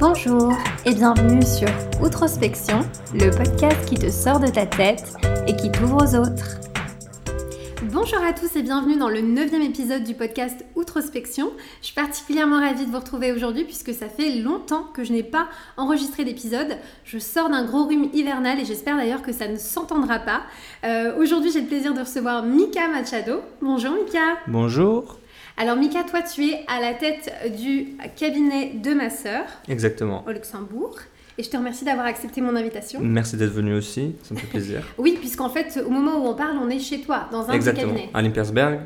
Bonjour et bienvenue sur Outrospection, le podcast qui te sort de ta tête et qui t'ouvre aux autres. Bonjour à tous et bienvenue dans le neuvième épisode du podcast Outrospection. Je suis particulièrement ravie de vous retrouver aujourd'hui puisque ça fait longtemps que je n'ai pas enregistré d'épisode. Je sors d'un gros rhume hivernal et j'espère d'ailleurs que ça ne s'entendra pas. Euh, aujourd'hui j'ai le plaisir de recevoir Mika Machado. Bonjour Mika. Bonjour. Alors Mika, toi tu es à la tête du cabinet de ma sœur. Exactement. Au Luxembourg. Et je te remercie d'avoir accepté mon invitation. Merci d'être venu aussi, ça me fait plaisir. oui, puisqu'en fait, au moment où on parle, on est chez toi, dans un Exactement, cabinet. à Limpersberg,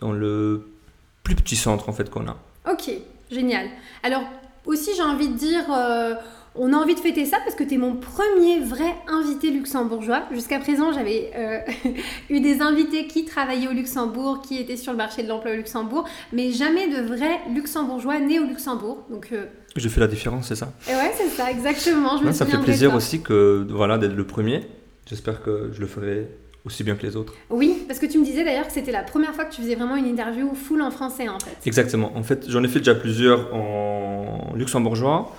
dans le plus petit centre en fait qu'on a. Ok, génial. Alors aussi, j'ai envie de dire, euh, on a envie de fêter ça parce que tu es mon premier vrai invité luxembourgeois. Jusqu'à présent, j'avais euh, eu des invités qui travaillaient au Luxembourg, qui étaient sur le marché de l'emploi au Luxembourg, mais jamais de vrais luxembourgeois nés au Luxembourg. Donc, euh, Je fais la différence, c'est ça? Et ouais, c'est ça, exactement. Je me Ça fait plaisir aussi que, voilà, d'être le premier. J'espère que je le ferai aussi bien que les autres. Oui, parce que tu me disais d'ailleurs que c'était la première fois que tu faisais vraiment une interview full en français en fait. Exactement. En fait, j'en ai fait déjà plusieurs en luxembourgeois,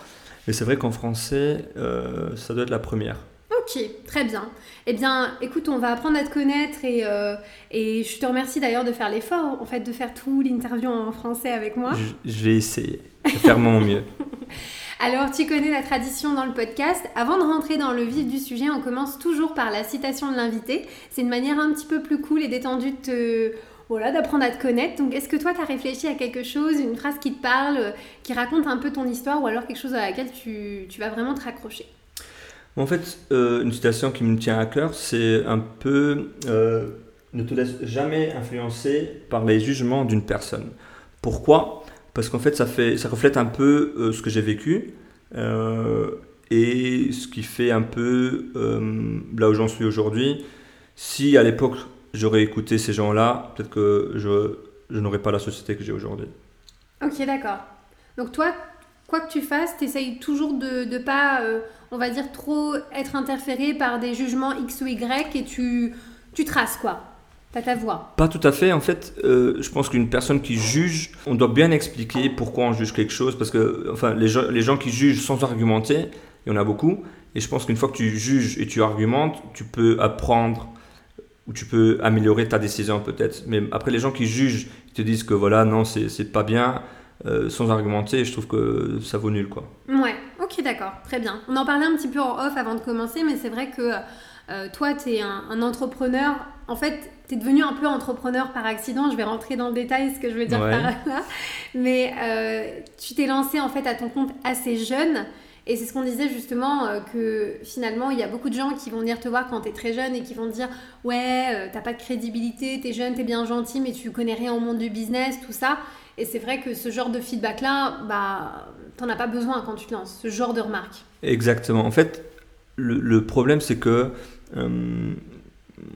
mais c'est vrai qu'en français, euh, ça doit être la première. Ok, très bien. Eh bien, écoute, on va apprendre à te connaître et, euh, et je te remercie d'ailleurs de faire l'effort, en fait, de faire tout l'interview en français avec moi. Je, je vais essayer de faire mon mieux. Alors, tu connais la tradition dans le podcast. Avant de rentrer dans le vif du sujet, on commence toujours par la citation de l'invité. C'est une manière un petit peu plus cool et détendue de te... Voilà, d'apprendre à te connaître. Donc, est-ce que toi, tu as réfléchi à quelque chose, une phrase qui te parle, euh, qui raconte un peu ton histoire, ou alors quelque chose à laquelle tu, tu vas vraiment te raccrocher? En fait, euh, une citation qui me tient à cœur, c'est un peu euh, ne te laisse jamais influencer par les jugements d'une personne. Pourquoi? Parce qu'en fait ça, fait, ça reflète un peu ce que j'ai vécu et ce qui fait un peu là où j'en suis aujourd'hui. Si à l'époque j'aurais écouté ces gens-là, peut-être que je, je n'aurais pas la société que j'ai aujourd'hui. Ok, d'accord. Donc toi, quoi que tu fasses, tu essayes toujours de ne pas, euh, on va dire, trop être interféré par des jugements X ou Y et tu, tu traces quoi. T'as ta voix. Pas tout à fait. En fait, euh, je pense qu'une personne qui juge, on doit bien expliquer pourquoi on juge quelque chose. Parce que, enfin, les gens, les gens qui jugent sans argumenter, il y en a beaucoup. Et je pense qu'une fois que tu juges et tu argumentes, tu peux apprendre ou tu peux améliorer ta décision peut-être. Mais après, les gens qui jugent, ils te disent que voilà, non, c'est c'est pas bien, euh, sans argumenter, je trouve que ça vaut nul, quoi. Ouais, ok, d'accord, très bien. On en parlait un petit peu en off avant de commencer, mais c'est vrai que euh, toi, tu es un, un entrepreneur. En fait, tu es devenu un peu entrepreneur par accident. Je vais rentrer dans le détail ce que je veux dire Ouais. par là. Mais euh, tu t'es lancé en fait à ton compte assez jeune. Et c'est ce qu'on disait justement, euh, que finalement, il y a beaucoup de gens qui vont venir te voir quand tu es très jeune et qui vont te dire Ouais, euh, t'as pas de crédibilité, t'es jeune, t'es bien gentil, mais tu connais rien au monde du business, tout ça. Et c'est vrai que ce genre de feedback-là, bah, t'en as pas besoin quand tu te lances, ce genre de remarques. Exactement. En fait, le, le problème, c'est que euh,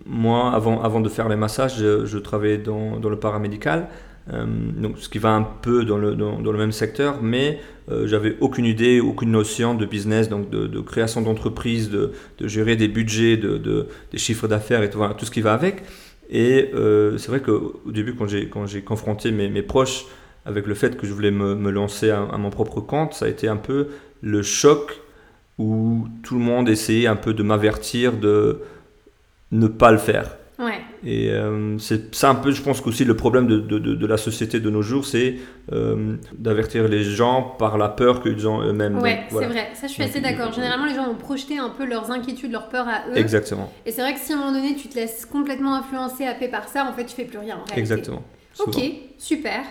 moi, avant, avant de faire les massages, je, je travaillais dans, dans le paramédical, donc ce qui va un peu dans le, même secteur, mais euh, j'avais aucune idée, aucune notion de business, donc de, création d'entreprise, de, gérer des budgets, de, de- des chiffres d'affaires et tout, ce qui va avec. Et euh, c'est vrai qu'au au début, quand j'ai confronté mes, proches avec le fait que je voulais me, me lancer à, à mon propre compte, ça a été un peu le choc où tout le monde essayait un peu de m'avertir de ne pas le faire. Ouais, Et euh, c'est ça un peu, je pense qu'aussi le problème de, de, de- de la société de nos jours, c'est euh, d'avertir les gens par la peur qu'ils ont eux-mêmes. ouais, Donc, c'est voilà. vrai. Ça, je suis Donc, assez d'accord. Généralement, les gens vont projeter un peu leurs inquiétudes, leurs peurs à eux. Exactement, Et c'est vrai que si à un moment donné, tu te laisses complètement influencer, happer par ça, en fait, tu fais plus rien. En réalité. exactement. Ok, super.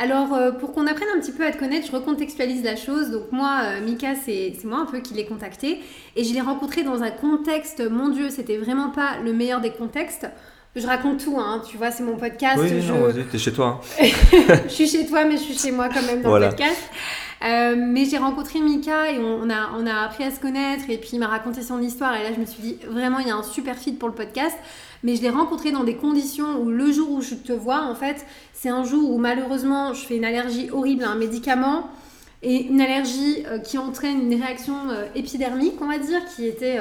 Alors, euh, pour qu'on apprenne un petit peu à te connaître, je recontextualise la chose. Donc, moi, euh, Mika, c'est c'est moi un peu qui l'ai contacté. Et je l'ai rencontré dans un contexte, mon Dieu, c'était vraiment pas le meilleur des contextes. Je raconte tout, hein, tu vois, c'est mon podcast. Oui, je... non, t'es chez toi. hein. je suis chez toi, mais je suis chez moi quand même dans Voilà. le podcast. Euh, mais j'ai rencontré Mika et on, on a, on a appris à se connaître et puis il m'a raconté son histoire et là je me suis dit vraiment il y a un super fit pour le podcast. Mais je l'ai rencontré dans des conditions où le jour où je te vois en fait c'est un jour où malheureusement je fais une allergie horrible à un médicament et une allergie euh, qui entraîne une réaction euh, épidermique on va dire qui était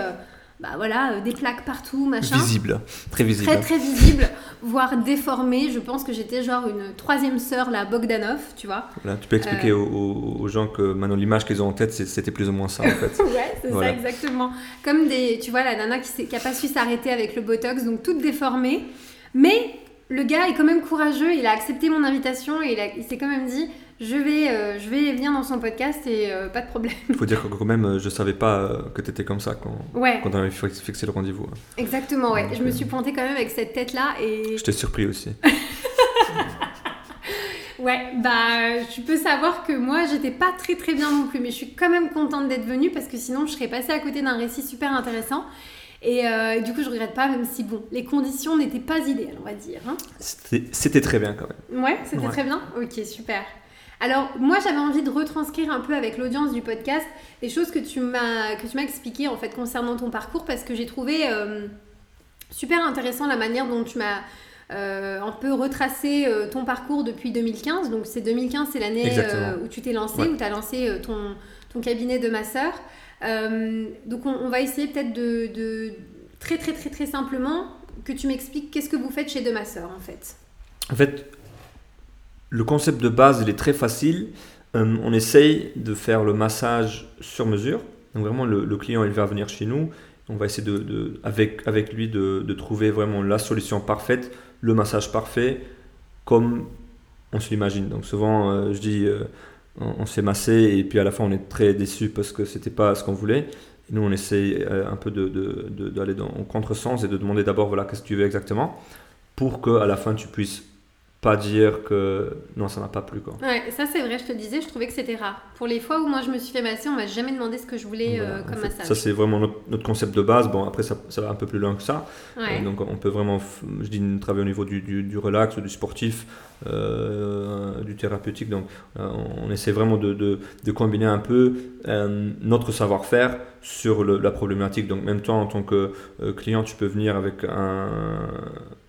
bah voilà euh, des plaques partout machin Visible, très visible. très très visible. voire déformée. Je pense que j'étais genre une troisième sœur, la Bogdanov, tu vois. Voilà, tu peux expliquer aux, aux- aux gens que maintenant l'image qu'ils ont en tête, c'était plus ou moins ça en fait. ouais, c'est Voilà. ça exactement. Comme des, tu vois, la nana qui, qui a pas su s'arrêter avec le botox, donc toute déformée. Mais le gars est quand même courageux. Il a accepté mon invitation et il s'est quand même dit, je vais, euh, je vais venir dans son podcast et euh, pas de problème. Il faut dire que quand même, euh, je savais pas que tu étais comme ça quand, Ouais, quand on avait fi- fixé le rendez-vous. hein. exactement. Ouais, je me suis pointée quand même avec cette tête là et Je t'ai surpris aussi. Ouais, bah tu peux savoir que moi j'étais pas très très bien non plus, mais je suis quand même contente d'être venue parce que sinon je serais passée à côté d'un récit super intéressant. Et euh, du coup je regrette pas, même si bon, les conditions n'étaient pas idéales, on va dire. hein. C'était c'était très bien quand même. Ouais, c'était Ouais. très bien? Ok, super. Alors moi j'avais envie de retranscrire un peu avec l'audience du podcast les choses que tu m'as que tu m'as expliquées en fait concernant ton parcours parce que j'ai trouvé euh, super intéressant la manière dont tu m'as euh, un peu retracé euh, ton parcours depuis 2015. Donc c'est 2015, c'est l'année euh, où tu t'es lancé, Ouais. où tu as lancé ton, ton cabinet de masseur. Donc on, on va essayer peut-être de, de très très très très simplement que tu m'expliques qu'est-ce que vous faites chez De Masseur en fait. En fait, le concept de base, il est très facile. Euh, on essaye de faire le massage sur mesure. Donc vraiment, le, client, il va venir chez nous. On va essayer de, de- avec, lui de, de trouver vraiment la solution parfaite, le massage parfait, comme on se l'imagine. Donc souvent, euh, je dis, euh, on, s'est massé et puis à la fin, on est très déçu parce que c'était pas ce qu'on voulait. Nous, on essaye un peu de- de- de- d'aller dans en contresens et de demander d'abord, voilà, qu'est-ce que tu veux exactement, pour que à la fin, tu puisses pas dire que non, ça m'a pas plu. Quoi. Ouais, ça c'est vrai, je te le disais, je trouvais que c'était rare. Pour les fois où moi je me suis fait masser, on m'a jamais demandé ce que je voulais Voilà. euh, comme massage. Ça, c'est vraiment notre, notre concept de base. Bon, après, ça, ça va un peu plus loin que ça. Ouais. Euh, donc, on peut vraiment, je dis, travailler au niveau du, du, du relax, du sportif, euh, du thérapeutique. Donc, on essaie vraiment de, de, de combiner un peu notre savoir-faire sur le- la problématique. Donc, même toi, en tant que client, tu peux venir avec un,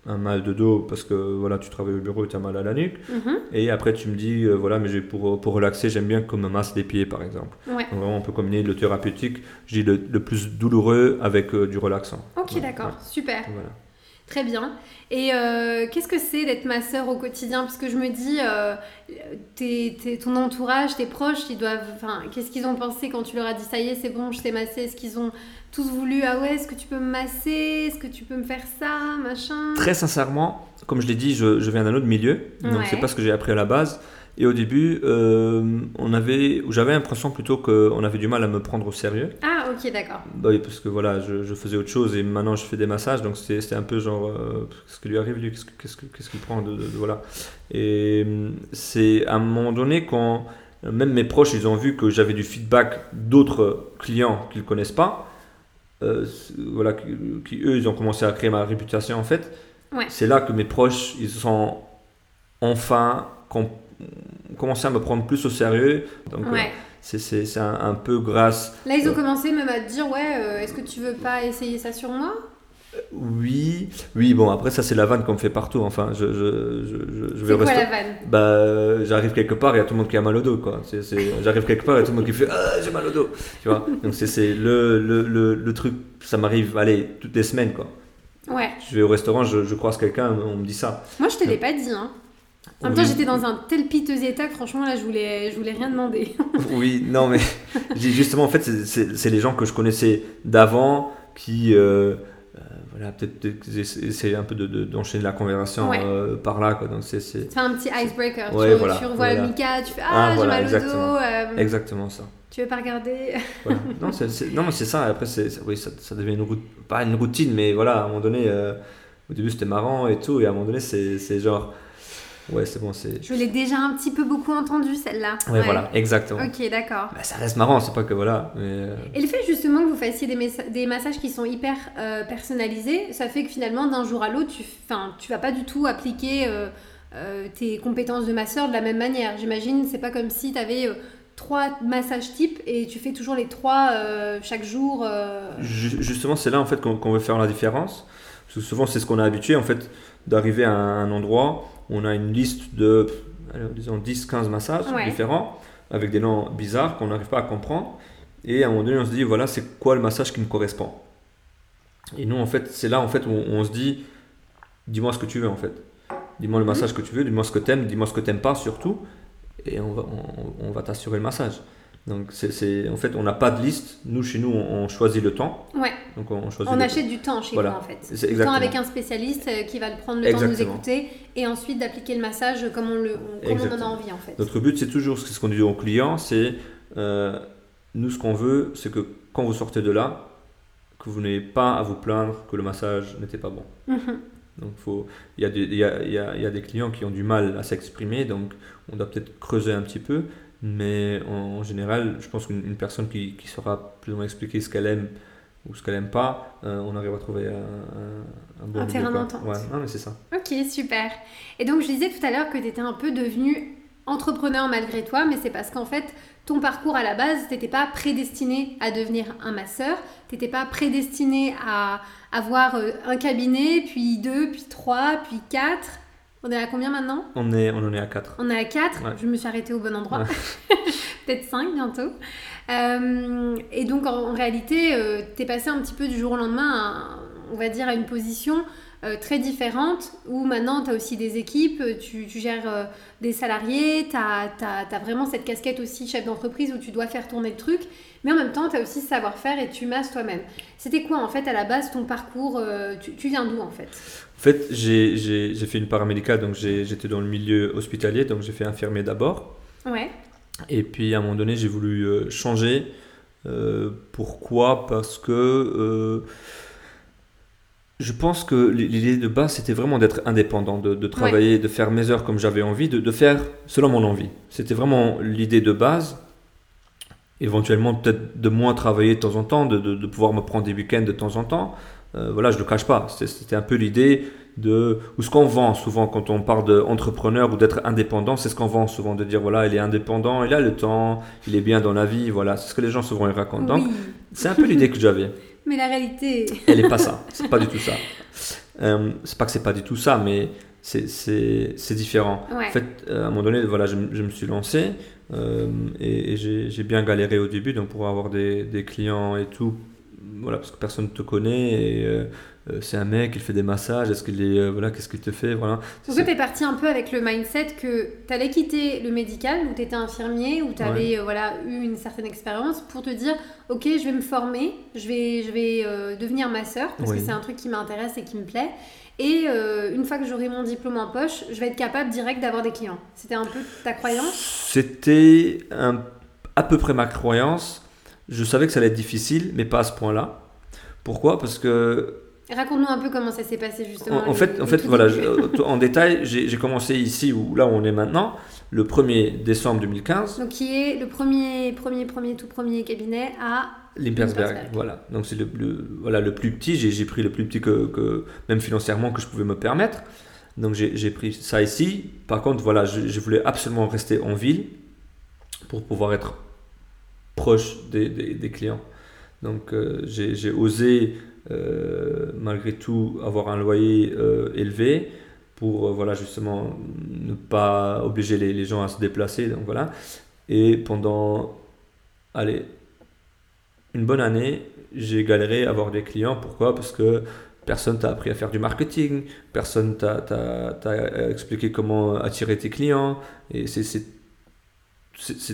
un mal de dos parce que voilà, tu travailles au bureau et tu as mal à la nuque. Mhm. Et après, tu me dis, euh, voilà, mais pour, pour relaxer, j'aime bien qu'on me masse les pieds, par exemple. Ouais. Donc, vraiment, on peut combiner le thérapeutique, je dis le, le plus douloureux avec euh, du relaxant. Ok, Ouais, d'accord, super. Voilà. Très bien. Et euh, qu'est-ce que c'est d'être masseur au quotidien? Parce que je me dis, euh, tes- tes- ton entourage, tes proches, ils doivent. Enfin, qu'est-ce qu'ils ont pensé quand tu leur as dit ça y est, c'est bon, je t'ai massé? Est-ce qu'ils ont tous voulu Ah ouais, est-ce que tu peux me masser? Est-ce que tu peux me faire ça? Machin? Très sincèrement, comme je l'ai dit, je, je viens d'un autre milieu, donc Ouais. c'est pas ce que j'ai appris à la base. Et au début, euh, on avait, j'avais l'impression plutôt qu'on avait du mal à me prendre au sérieux. Ah, ok, d'accord. Bah oui, parce que voilà, je, je faisais autre chose et maintenant je fais des massages, donc c'était un peu genre, euh, qu'est-ce qui lui arrive lui, qu'est-ce que- qu'est-ce que- qu'est-ce qu'il prend de, de- de- voilà. Et hum, c'est à un moment donné quand même mes proches, ils ont vu que j'avais du feedback d'autres clients qu'ils connaissent pas, euh, voilà, qui, qui, eux, ils ont commencé à créer ma réputation en fait. Ouais. C'est là que mes proches, ils sont enfin com- commencé à me prendre plus au sérieux. Donc euh, Ouais. c'est- c'est c'est un, un peu grâce Là, ils ont Euh. commencé même à te dire Ouais, euh, est-ce que tu veux pas essayer ça sur moi? Oui, oui, bon, après, ça, c'est la vanne qu'on me fait partout. Enfin, je, je, je, je- vais C'est au quoi la vanne? Bah, j'arrive quelque part, il y a tout le monde qui a mal au dos, quoi. C'est, c'est- J'arrive quelque part, a tout le monde qui fait Ah, j'ai mal au dos. Tu vois? Donc, c'est, c'est le, le, le, le truc, ça m'arrive, allez, toutes les semaines, quoi. Ouais. Je vais au restaurant, je, je croise quelqu'un, on me dit ça. Moi, je te l'ai pas dit. Hein. En même temps, j'étais dans un tel piteux état que franchement, là, je voulais, je voulais rien demander. Oui, non, mais justement, en fait, c'est, les gens que je connaissais d'avant qui. euh, euh, voilà, peut-être, peut-être qu'ils essa- essaient un peu de, de- d'enchaîner la conversation Ouais. euh, par là, quoi. Donc, c'est, un petit icebreaker. Ouais, tu, voilà, tu revois voilà. Mika, tu fais Ah, Ah, j'ai mal au exactement. dos. exactement ça. tu veux pas regarder non, c'est, non, mais c'est ça. Après, c'est, oui, ça, ça devient une routine, pas une routine, mais voilà, à un moment donné, au début c'était marrant et tout, et à un moment donné, c'est genre, ouais, c'est bon, c'est. Je l'ai déjà un petit peu beaucoup entendu celle-là. Ouais, voilà, exactement. Ok, d'accord. Bah, ça reste marrant, c'est pas que voilà. Mais, euh, Et le fait justement que vous fassiez des, messa- des massages qui sont hyper euh, personnalisés, ça fait que finalement d'un jour à l'autre, tu, enfin, tu vas pas du tout appliquer euh, euh, tes compétences de masseur de la même manière. J'imagine, c'est pas comme si tu avais trois massages types et tu fais toujours les trois euh, chaque jour. euh. ju- justement, c'est là en fait qu'on, veut faire la différence. Parce que souvent, c'est ce qu'on a habitué en fait d'arriver à un endroit on a une liste de, disons, 10-15 massages Ouais. différents avec des noms bizarres qu'on n'arrive pas à comprendre. Et à un moment donné, on se dit, voilà, c'est quoi le massage qui me correspond? Et nous, en fait, c'est là en fait où on se dit, dis-moi ce que tu veux en fait. Dis-moi le Mhm. massage que tu veux, dis-moi ce que t'aimes, dis-moi ce que t'aimes pas surtout, et on va, on, on va t'assurer le massage. Donc c'est, en fait, on n'a pas de liste. Nous, chez nous, on, on choisit le temps. Ouais, Donc on choisit on le achète du temps chez Voilà. vous en fait. C'est Du temps exactement. avec un spécialiste euh, qui va le prendre le temps de nous Exactement. écouter et ensuite d'appliquer le massage comme on, le, on- comme on en a Exactement. envie en fait. Notre but, c'est toujours ce qu'on dit aux clients, c'est euh, nous, ce qu'on veut, c'est que quand vous sortez de là, que vous n'ayez pas à vous plaindre que le massage n'était pas bon. Mhm. Donc, il y, y, a, y, a, il y a des clients qui ont du mal à s'exprimer, donc on doit peut-être creuser un petit peu, mais en, en général, je pense qu'une une personne qui, qui saura plus ou moins expliquer ce qu'elle aime ou ce qu'elle aime pas, euh, on arrive à trouver un, un, un bon Un terrain d'entente. Ouais, non, mais c'est ça. Ok, super. Et donc je disais tout à l'heure que tu étais un peu devenu entrepreneur malgré toi, mais c'est parce qu'en fait, ton parcours à la base, tu n'étais pas prédestiné à devenir un masseur, tu n'étais pas prédestiné à avoir euh, un cabinet, puis deux, puis trois, puis quatre. On est à combien maintenant On, est, on en est à 4. On est à 4, Ouais. je me suis arrêtée au bon endroit. Peut-être 5 bientôt. Euh, et donc en, en réalité, tu es passé un petit peu du jour au lendemain, à, on va dire, à une position euh, très différente où maintenant tu as aussi des équipes, tu, tu gères euh, des salariés, tu as, vraiment cette casquette aussi chef d'entreprise où tu dois faire tourner le truc, mais en même temps tu as aussi ce savoir-faire et tu masses toi-même. C'était quoi en fait à la base ton parcours euh, tu, tu viens d'où en fait? En fait, j'ai fait une paramédicale, donc j'étais dans le milieu hospitalier, donc j'ai fait infirmier d'abord. Ouais, Et puis à un moment donné, j'ai voulu euh, changer. Euh, pourquoi? Parce que euh, je pense que l'idée de base, c'était vraiment d'être indépendant, de, de travailler, de faire mes heures comme j'avais envie, de, de faire selon mon envie. C'était vraiment l'idée de base. Éventuellement, peut-être de moins travailler de temps en temps, de- de pouvoir me prendre des week-ends de temps en temps. Euh, voilà, je ne le cache pas. C'était- un peu l'idée de. Ou ce qu'on vend souvent quand on parle d'entrepreneur ou d'être indépendant, c'est ce qu'on vend souvent, de dire voilà, il est indépendant, il a le temps, il est bien dans la vie, voilà. C'est ce que les gens souvent ils racontent. Donc, oui, c'est un peu l'idée que j'avais. mais la réalité... Elle n'est pas ça. C'est pas du tout ça. Euh, c'est pas que c'est pas du tout ça, mais c'est- différent. Ouais. En fait, euh, à un moment donné, voilà, je, me suis lancé euh, et, et j'ai j'ai bien galéré au début donc pour avoir des, des clients et tout. Voilà, parce que personne ne te connaît et euh, euh, c'est un mec, il fait des massages, est-ce qu'il est, euh, voilà, qu'est-ce qu'il te fait, voilà. Donc toi, t'es parti un peu avec le mindset que t'allais quitter le médical, où t'étais infirmier, où t'avais euh, voilà, eu une certaine expérience, pour te dire, ok, je vais me former, je vais, je vais euh, devenir masseur, parce Oui. que c'est un truc qui m'intéresse et qui me plaît. Et euh, une fois que j'aurai mon diplôme en poche, je vais être capable direct d'avoir des clients. C'était un peu ta croyance? C'était un- à peu près ma croyance. Je savais que ça allait être difficile, mais pas à ce point-là. Pourquoi? Parce que Raconte-nous un peu comment ça s'est passé justement. En, fait, en, fait voilà, je- en détail, j'ai commencé ici, où, là où on est maintenant, le 1er décembre 2015, Donc qui est le premier, premier, premier, tout premier cabinet à... Limpersberg. Voilà, donc c'est le, le- voilà, le plus petit, j'ai pris le plus petit que, que- même financièrement, que je pouvais me permettre. Donc j'ai j'ai pris ça ici. Par contre, voilà, je, je voulais absolument rester en ville pour pouvoir être proche des, clients. Donc euh, j'ai osé, euh, malgré tout, avoir un loyer euh, élevé pour voilà, justement ne pas obliger les, gens à se déplacer. Donc voilà. Et pendant, allez, une bonne année, j'ai galéré à avoir des clients. Pourquoi? Parce que personne t'a appris à faire du marketing, personne t'a expliqué comment attirer tes clients. Et c'est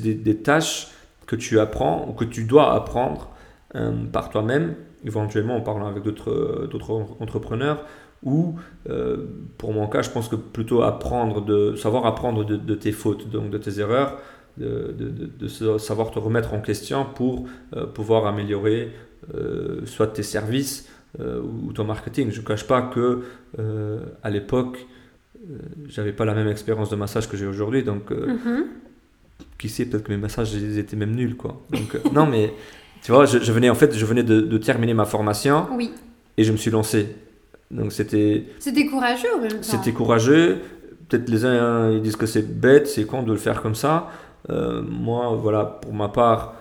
des, des tâches que tu apprends ou que tu dois apprendre euh, par toi-même, éventuellement en parlant avec d'autres d'autres entrepreneurs. Ou euh, pour mon cas, je pense que plutôt apprendre de savoir apprendre de, tes fautes, donc de tes erreurs, de, savoir te remettre en question pour euh, pouvoir améliorer euh, soit tes services euh, ou ton marketing. Je ne cache pas que euh, à l'époque, euh, j'avais pas la même expérience de massage que j'ai aujourd'hui, donc euh, Mhm. Qui sait, peut-être que mes massages ils étaient même nuls, quoi. Donc euh, non, mais tu vois, je, je venais en fait, je venais de, de terminer ma formation Oui. et je me suis lancé. Donc c'était C'était courageux temps. c'était courageux. Peut-être les uns ils disent que c'est bête, c'est con de le faire comme ça. Euh, moi, voilà, pour ma part,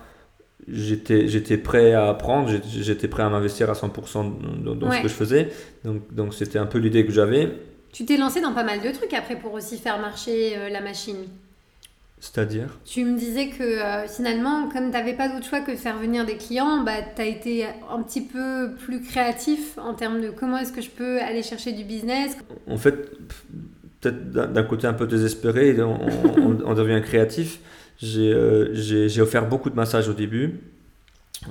j'étais j'étais prêt à apprendre, j'étais- j'étais prêt à m'investir à 100% dans, dans Ouais. ce que je faisais. Donc donc c'était un peu l'idée que j'avais. Tu t'es lancé dans pas mal de trucs après pour aussi faire marcher euh, la machine. C'est-à-dire Tu me disais que euh, finalement, comme tu n'avais pas d'autre choix que de faire venir des clients, bah, tu as été un petit peu plus créatif en termes de comment est-ce que je peux aller chercher du business. En fait, peut-être d'un côté un peu désespéré, on, devient créatif. Euh, j'ai offert beaucoup de massages au début.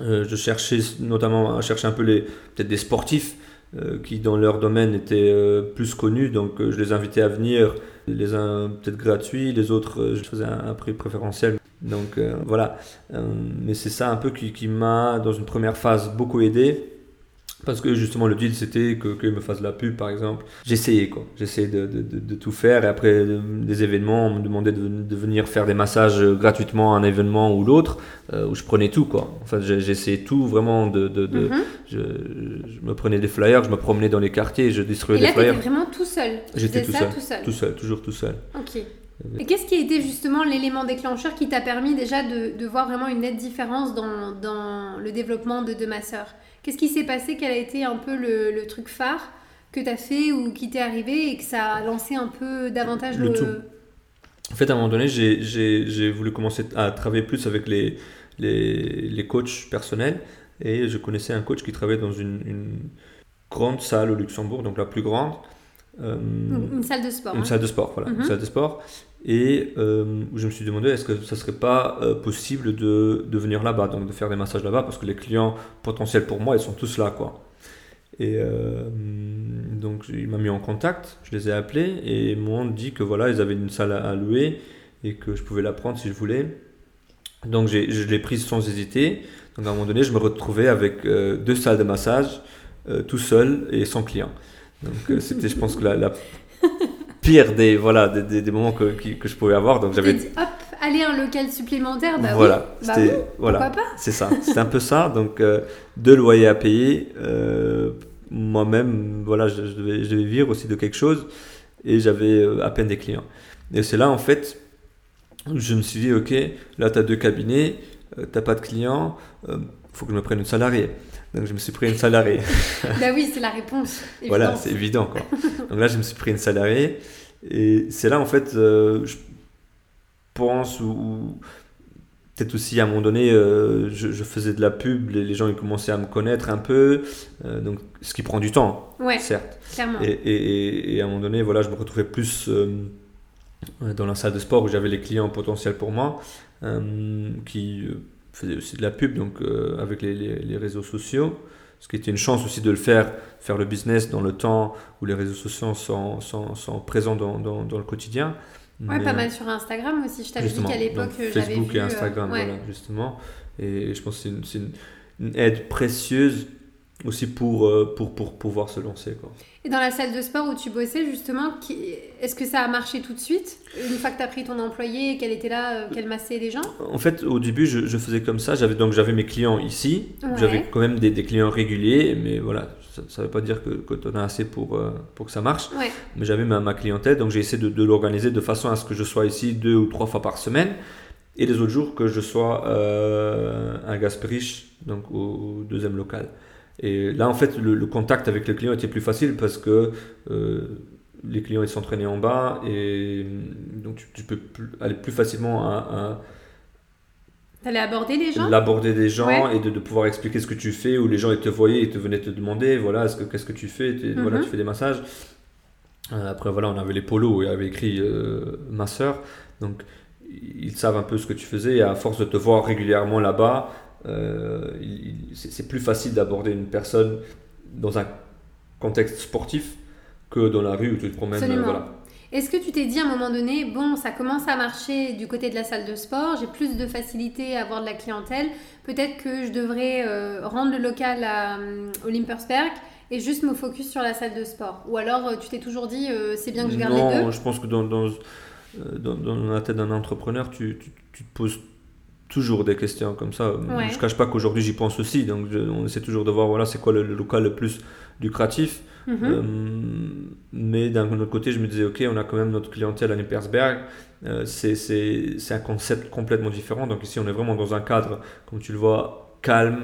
Euh, je cherchais notamment à chercher un peu les peut-être des sportifs qui dans leur domaine étaient plus connus, donc je les invitais à venir les uns peut-être gratuits, les autres euh, je faisais un, prix préférentiel. Donc euh, voilà, euh, mais c'est ça un peu qui, qui m'a dans une première phase beaucoup aidé parce que justement le deal c'était que me fasse la pub par exemple. J'essayais quoi, j'essayais de, de, de, tout faire et après des événements on me demandait de, venir faire des massages gratuitement à un événement ou l'autre euh, où je prenais tout quoi. Enfin j'essayais tout vraiment de, de, mhm. je, je, me prenais des flyers, je me promenais dans les quartiers, je distribuais des flyers. Et là vraiment tout seul. J'étais tout, seul. tout seul. Tout seul, toujours tout seul. Ok. Et qu'est-ce qui a été justement l'élément déclencheur qui t'a permis déjà de, de, voir vraiment une nette différence dans, dans le développement de, de ma sœur? Qu'est-ce qui s'est passé? Quel a été un peu le, le truc phare que tu as fait ou qui t'est arrivé et que ça a lancé un peu davantage le... tout. En fait, à un moment donné, j'ai voulu commencer à travailler plus avec les, les, les, coachs personnels et je connaissais un coach qui travaillait dans une, une grande salle au Luxembourg, donc la plus grande. Euh, une salle de sport. Une hein. salle de sport, voilà. Une mhm. salle de sport. Et euh, je me suis demandé est-ce que ça serait pas euh, possible de, de venir là-bas, donc de faire des massages là-bas, parce que les clients potentiels pour moi, ils sont tous là, quoi. Et donc il m'a mis en contact, je les ai appelés et ils m'ont dit que voilà, ils avaient une salle à, louer et que je pouvais la prendre si je voulais. Donc je l'ai prise sans hésiter. Donc à un moment donné, je me retrouvais avec deux salles de massage, tout seul et sans client. Donc euh, c'était, je pense que la, pire des voilà des, des, moments que, que, je pouvais avoir. Donc j'avais hop, aller un local supplémentaire, bah voilà, oui, bah oui, voilà, pourquoi pas C'est ça, c'est un peu ça. Donc euh, deux loyers à payer. Euh, moi-même, voilà, je, devais, je, devais, vivre aussi de quelque chose et j'avais à peine des clients. Et c'est là en fait, je me suis dit ok, là tu as deux cabinets, t'as pas de clients, faut que je me prenne une salariée. Donc je me suis pris une salariée. bah oui, c'est la réponse. voilà, c'est évident quoi. Donc là, je me suis pris une salariée. Et c'est là, en fait, euh, je pense, ou, peut-être aussi à un moment donné, euh, je, faisais de la pub, les, gens ils commençaient à me connaître un peu, euh, donc ce qui prend du temps, ouais, certes. Clairement. Et, et, et, à un moment donné, voilà, je me retrouvais plus dans la salle de sport où j'avais les clients potentiels pour moi, qui faisais aussi de la pub donc euh, avec les, les, réseaux sociaux, ce qui était une chance aussi de le faire, faire le business dans le temps où les réseaux sociaux sont, sont, sont présents dans, dans, dans, le quotidien. Ouais, pas mal sur Instagram aussi. Je t'avais dit qu'à l'époque, j'avais Facebook et euh, Instagram, voilà, justement. Et je pense que c'est une, une, aide précieuse aussi pour, euh, pour, pour pouvoir se lancer. Quoi. Et dans la salle de sport où tu bossais, justement, est-ce que ça a marché tout de suite Une fois que tu as pris ton employé qu'elle était là, euh, qu'elle massait les gens? En fait, au début, je, je faisais comme ça. J'avais, donc, j'avais mes clients ici. J'avais quand même des, des, clients réguliers, mais voilà, ça ne veut pas dire que, que tu en as assez pour, euh, pour que ça marche. Mais j'avais ma, ma, clientèle, donc j'ai essayé de, de, l'organiser de façon à ce que je sois ici deux ou trois fois par semaine. Et les autres jours, que je sois euh, à Gasperich, donc au deuxième local. Et là, en fait, le, contact avec le client était plus facile parce que euh, les clients ils s'entraînaient en bas et donc tu, peux aller plus facilement à, à aborder les gens? L'aborder des gens et de, pouvoir expliquer ce que tu fais, où les gens ils te voyaient, ils te venaient te demander, voilà, qu'est-ce que tu fais? Voilà, mhm. tu fais des massages. Euh, après, voilà, on avait les polos y avait écrit euh, ma soeur. Donc, ils savent un peu ce que tu faisais et à force de te voir régulièrement là-bas, c'est plus facile d'aborder une personne dans un contexte sportif que dans la rue où tu te promènes. Euh, voilà. Est-ce que tu t'es dit à un moment donné, bon, ça commence à marcher du côté de la salle de sport, j'ai plus de facilité à avoir de la clientèle, peut-être que je devrais euh, rendre le local à, Olympersberg et juste me focus sur la salle de sport? Ou alors tu t'es toujours dit, c'est bien que je garde les deux? Non, je pense que dans, dans, dans, la tête d'un entrepreneur, tu, tu, tu, te poses toujours des questions comme ça. Je Je cache pas qu'aujourd'hui j'y pense aussi, donc on essaie toujours de voir voilà c'est quoi le, local le plus lucratif. Mhm. Euh, mais d'un autre côté, je me disais ok, on a quand même notre clientèle à Nippersberg, euh, c'est un concept complètement différent. Donc ici on est vraiment dans un cadre, comme tu le vois, calme,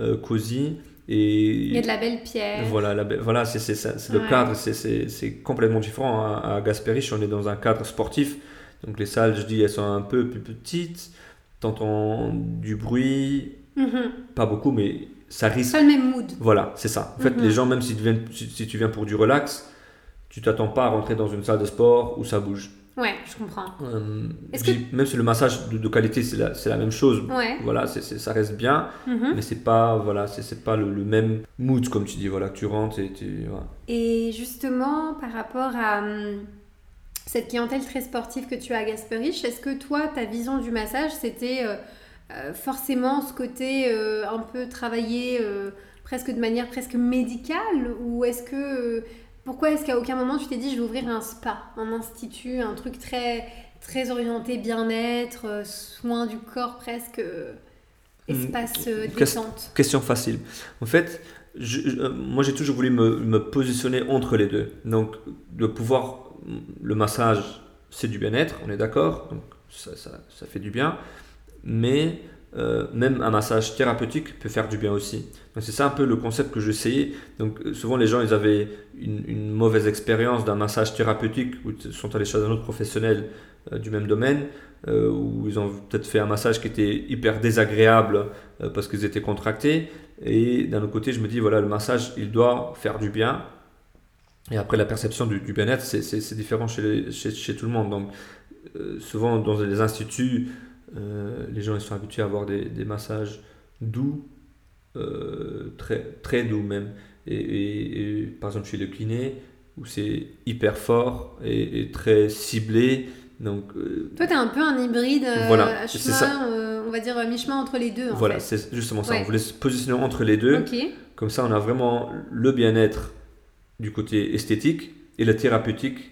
euh, cosy. Et il y a de la belle pierre. Voilà, la voilà c'est le cadre, c'est complètement différent. À, à Gasperich, on est dans un cadre sportif Donc les salles, je dis, elles sont un peu plus petites. T'entends du bruit, Mhm. pas beaucoup, mais ça risque. Pas le même mood. Voilà, c'est ça. En fait, Mhm. les gens, même si tu, viens, si, si tu viens pour du relax, tu t'attends pas à rentrer dans une salle de sport où ça bouge. Ouais, je comprends. Euh, dis, Même si le massage de, de qualité, c'est la, c'est la même chose. Ouais. Voilà, c'est c'est- ça reste bien, Mhm. mais c'est pas, voilà, c'est c'est pas le, le même mood, comme tu dis. Voilà, tu rentres et tu. voilà. Et justement, par rapport à hum, cette clientèle très sportive que tu as à Gasperich, est-ce que toi, ta vision du massage, c'était euh, euh, forcément ce côté euh, un peu travaillé euh, presque de manière presque médicale Ou est-ce que... pourquoi est-ce qu'à aucun moment tu t'es dit je vais ouvrir un spa, un institut, un truc très, très orienté bien-être, soins du corps presque, euh, espace détente? Question facile. En fait, je- moi j'ai toujours voulu me, me positionner entre les deux. Donc, de pouvoir. Le massage, c'est du bien-être, on est d'accord. Donc, ça, fait du bien. Mais euh, même un massage thérapeutique peut faire du bien aussi. C'est ça un peu le concept que j'essayais. Donc, euh, souvent les gens, ils avaient une, mauvaise expérience d'un massage thérapeutique ou sont allés chez un autre professionnel euh, du même domaine. où ils ont peut-être fait un massage qui était hyper désagréable parce qu'ils étaient contractés. Et d'un autre côté, je me dis, voilà, le massage, il doit faire du bien. Et après, la perception du, du bien-être, c'est- différent chez, les- chez, chez tout le monde. Donc, euh, souvent, dans les instituts, euh, les gens ils sont habitués à avoir des, des massages doux, euh, très, très doux même. Et, et- et, par exemple, chez le kiné, où c'est hyper fort et, et très ciblé. Donc, Toi, t'es un peu un hybride, Voilà, à chemin, ça. on va dire mi-chemin entre les deux. En voilà, c'est justement ça. Ouais. On voulait se positionner entre les deux. Comme ça, on a vraiment le bien-être du côté esthétique et le thérapeutique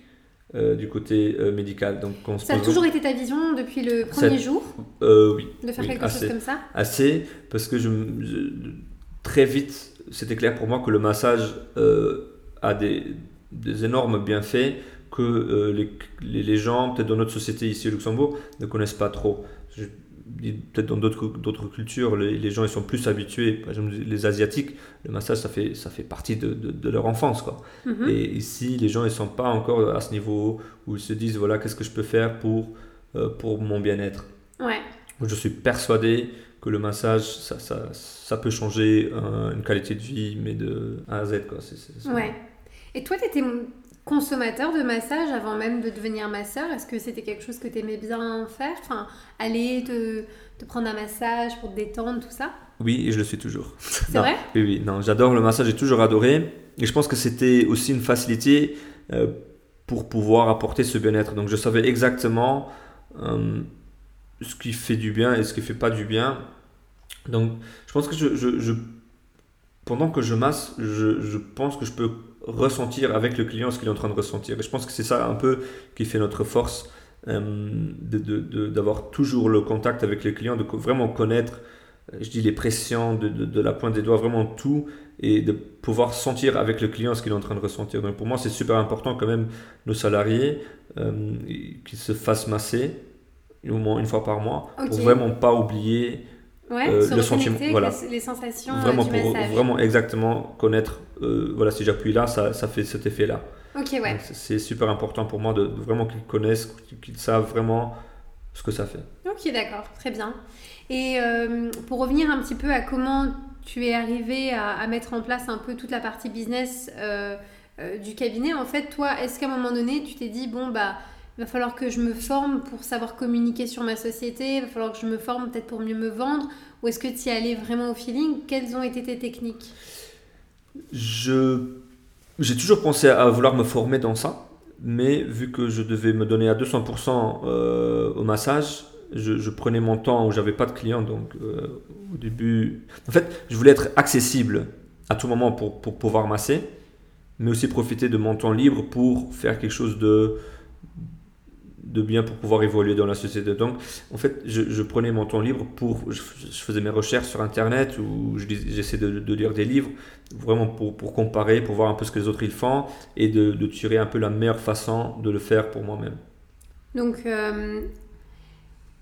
euh, du côté euh, médical. Donc, on Ça a toujours été ta vision depuis le premier Ça- jour Euh, oui, de faire oui, quelque assez. chose comme ça? assez parce que je, me- je- très vite, c'était clair pour moi que le massage a des, des énormes bienfaits que les, les, gens, peut-être dans notre société ici au Luxembourg, ne connaissent pas trop. Je peut-être dans d'autres cultures, les, les gens ils sont plus habitués. Par exemple, les Asiatiques, le massage, ça fait, ça fait partie de, de, de leur enfance. Quoi. Mhm. Et ici, les gens ils sont pas encore à ce niveau où ils se disent voilà, qu'est-ce que je peux faire pour, euh, pour mon bien-être. Ouais. Je suis persuadé que le massage, ça, ça, ça peut changer euh, une qualité de vie, mais de A à Z. Quoi. C'est- Ouais. Et toi, tu étais consommateur de massage avant même de devenir masseur? Est-ce que c'était quelque chose que tu aimais bien faire? Enfin, aller te, te prendre un massage pour te détendre, tout ça? Oui, et je le suis toujours. C'est vrai? Oui, oui, non, j'adore le massage, j'ai toujours adoré. Et je pense que c'était aussi une facilité euh, pour pouvoir apporter ce bien-être. Donc je savais exactement euh, ce qui fait du bien et ce qui fait pas du bien. Donc je pense que je, je- je- pendant que je masse, je, je pense que je peux ressentir avec le client ce qu'il est en train de ressentir. Et je pense que c'est ça un peu qui fait notre force, euh, d'avoir toujours le contact avec les clients, de vraiment connaître, euh, je dis les pressions, de, de- de la pointe des doigts, vraiment tout, et de pouvoir sentir avec le client ce qu'il est en train de ressentir. Donc pour moi, c'est super important quand même, nos salariés, euh, qu'ils se fassent masser au moins une fois par mois, pour vraiment pas oublier Ouais, Euh, le sentiment, voilà. les, les sensations euh, vraiment du pour massage. vraiment exactement connaître euh, voilà si j'appuie là ça, ça fait cet effet là Ok, ouais. C'est- super important pour moi de, de vraiment qu'ils connaissent qu'ils- savent vraiment ce que ça fait Ok, d'accord, très bien. Et euh, pour revenir un petit peu à comment tu es arrivé à, à mettre en place un peu toute la partie business du cabinet, en fait, toi, est-ce qu'à un moment donné, tu t'es dit, bon, bah, il va falloir que je me forme pour savoir communiquer sur ma société, il va falloir que je me forme peut-être pour mieux me vendre, ou est-ce que tu y allais vraiment au feeling? Quelles ont été tes techniques? Je j'ai toujours pensé à vouloir me former dans ça mais vu que je devais me donner à 200% euh, au massage je, prenais mon temps où j'avais pas de clients donc euh, au début en fait je voulais être accessible à tout moment pour, pour pouvoir masser mais aussi profiter de mon temps libre pour faire quelque chose de de bien pour pouvoir évoluer dans la société. Donc, en fait, je, je prenais mon temps libre pour, je, je faisais mes recherches sur Internet ou je j'essaie de, de lire des livres, vraiment pour, pour comparer, pour voir un peu ce que les autres ils font et de, de tirer un peu la meilleure façon de le faire pour moi-même. Donc, euh,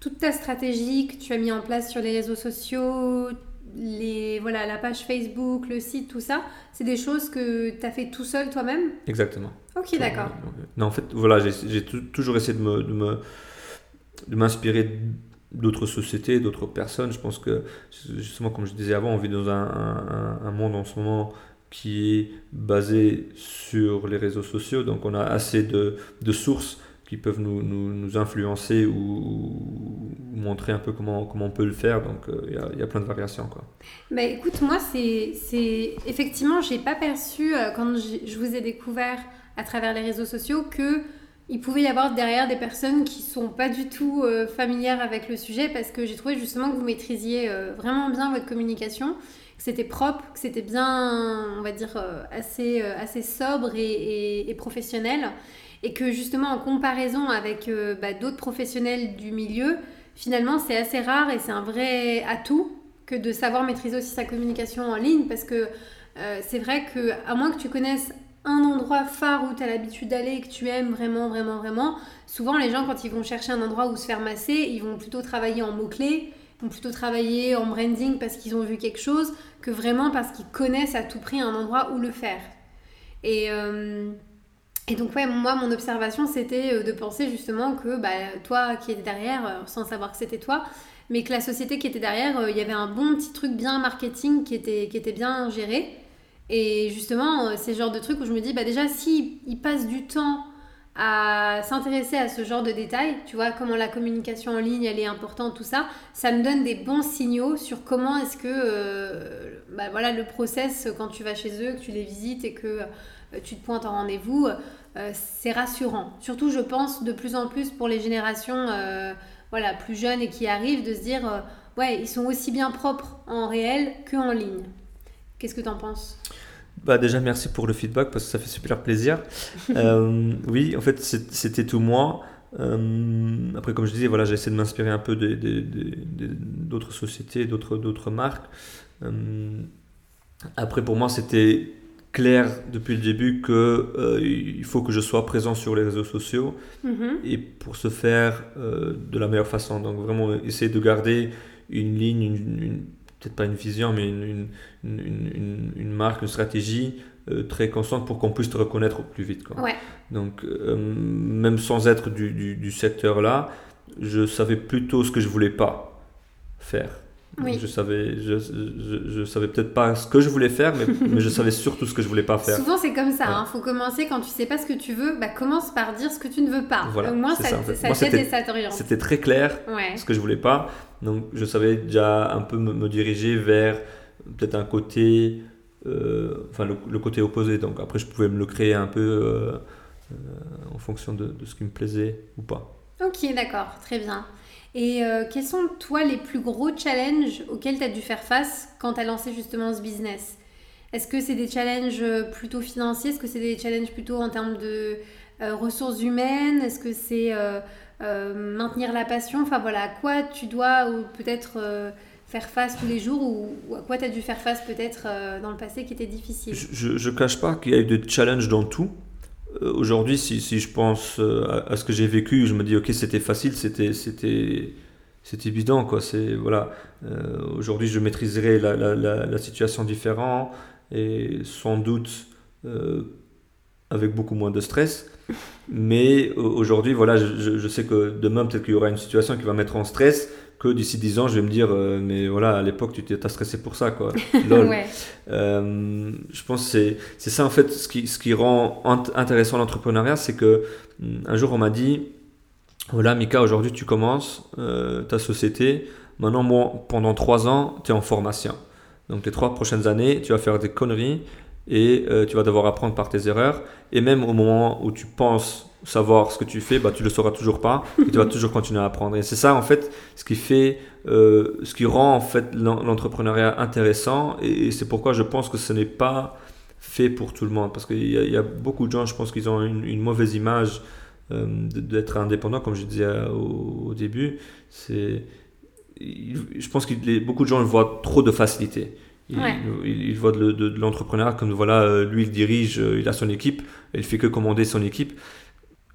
toute ta stratégie que tu as mis en place sur les réseaux sociaux, les, voilà, la page Facebook, le site, tout ça, c'est des choses que tu as fait tout seul toi-même? Exactement. Ok, d'accord. Non, en fait, voilà, j'ai j'ai tou- toujours essayé de me, de me, de m'inspirer d'autres sociétés, d'autres personnes. Je pense que, justement, comme je disais avant, on vit dans un, un, monde en ce moment qui est basé sur les réseaux sociaux, donc on a assez de, de sources qui peuvent nous, nous, influencer ou, montrer un peu comment, comment on peut le faire. Donc euh, il y, a plein de variations. Quoi. Bah, écoute, moi, c'est, effectivement, je n'ai pas perçu euh, quand je vous ai découvert à travers les réseaux sociaux que il pouvait y avoir derrière des personnes qui sont pas du tout euh, familières avec le sujet parce que j'ai trouvé justement que vous maîtrisiez vraiment bien votre communication, que c'était propre, que c'était bien, on va dire, assez, assez sobre et, et professionnel et que justement en comparaison avec euh, bah, d'autres professionnels du milieu, finalement c'est assez rare et c'est un vrai atout que de savoir maîtriser aussi sa communication en ligne parce que euh, c'est vrai que à moins que tu connaisses un endroit phare où tu as l'habitude d'aller et que tu aimes vraiment, vraiment, vraiment, souvent les gens quand ils vont chercher un endroit où se faire masser, ils vont plutôt travailler en mots-clés, ils vont plutôt travailler en branding parce qu'ils ont vu quelque chose que vraiment parce qu'ils connaissent à tout prix un endroit où le faire. Et, euh, et donc, ouais, moi, mon observation, c'était euh, de penser justement que bah, toi qui étais derrière, euh, sans savoir que c'était toi, mais que la société qui était derrière, euh, il y avait un bon petit truc bien marketing qui était, qui était bien géré. Et justement, c'est le genre de truc où je me dis, bah déjà, s'ils si passent du temps à s'intéresser à ce genre de détails, tu vois, comment la communication en ligne, elle est importante, tout ça, ça me donne des bons signaux sur comment est-ce que, bah, voilà, le process, quand tu vas chez eux, que tu les visites et que tu te pointes en rendez-vous, euh, c'est rassurant. Surtout, je pense, de plus en plus pour les générations euh, voilà, plus jeunes et qui arrivent, de se dire, euh, ouais, ils sont aussi bien propres en réel qu'en ligne. Qu'est-ce que tu en penses? Bah déjà merci pour le feedback parce que ça fait super plaisir. oui, en fait c'était tout moi. après comme je disais, voilà, j'essaie de m'inspirer un peu d'autres sociétés, d'autres marques. après pour moi c'était clair depuis le début que euh, il faut que je sois présent sur les réseaux sociaux mm-hmm. et pour ce faire euh, de la meilleure façon. Donc vraiment essayer de garder une ligne, une, peut-être pas une vision, mais une, une, une marque, une stratégie euh, très constante pour qu'on puisse te reconnaître au plus vite. Quoi. Ouais. Donc même sans être du, du, du secteur là, je savais plutôt ce que je voulais pas faire. Je savais, je, je, savais peut-être pas ce que je voulais faire, mais, mais, je savais surtout ce que je voulais pas faire. Souvent c'est comme ça. Il hein. faut commencer quand tu sais pas ce que tu veux, bah, commence par dire ce que tu ne veux pas. Voilà, Au moins ça, t'aide et ça t'oriente. C'était très clair ce que je voulais pas, donc je savais déjà un peu me, diriger vers peut-être un côté, euh, enfin le, côté opposé. Donc après je pouvais me le créer un peu euh, euh, en fonction de, de ce qui me plaisait ou pas. Ok, d'accord, très bien. Et euh, quels sont, toi, les plus gros challenges auxquels tu as dû faire face quand tu as lancé justement ce business? Est-ce que c'est des challenges plutôt financiers? Est-ce que c'est des challenges plutôt en termes de euh, ressources humaines? Est-ce que c'est euh, maintenir la passion? Enfin voilà, à quoi tu dois ou peut-être faire face tous les jours ou, à quoi tu as dû faire face peut-être dans le passé qui était difficile? Je ne cache pas qu'il y a eu des challenges dans tout. Euh, aujourd'hui, si, je pense euh, à, ce que j'ai vécu, je me dis, ok, c'était facile, c'était, c'était, c'est évident, quoi. C'est, voilà. Euh, aujourd'hui, je maîtriserai la, situation différente et sans doute avec beaucoup moins de stress. Mais aujourd'hui, voilà, je, je, sais que demain, peut-être qu'il y aura une situation qui va mettre en stress que d'ici 10 ans, je vais me dire, euh, mais voilà, à l'époque, tu t'es stressé pour ça, quoi. Euh, je pense que c'est ça, en fait, ce qui, ce qui rend intéressant l'entrepreneuriat, c'est que mm, un jour, on m'a dit, voilà, Mika, aujourd'hui, tu commences euh, ta société. Maintenant, moi, pendant 3 ans, tu es en formation. Donc, les 3 prochaines années, tu vas faire des conneries et tu vas devoir apprendre par tes erreurs. Et même au moment où tu penses savoir ce que tu fais, bah, tu le sauras toujours pas et tu vas toujours continuer à apprendre. Et c'est ça en fait ce qui fait, euh, ce qui rend en fait l'entrepreneuriat intéressant et, c'est pourquoi je pense que ce n'est pas fait pour tout le monde parce qu'il y, a beaucoup de gens, je pense qu'ils ont une, mauvaise image euh, d'être indépendant, comme je disais au, début. C'est, je pense que beaucoup de gens voient trop de facilité. Ils, voient de, de, l'entrepreneuriat comme voilà, euh, lui il dirige, il a son équipe, il fait que commander son équipe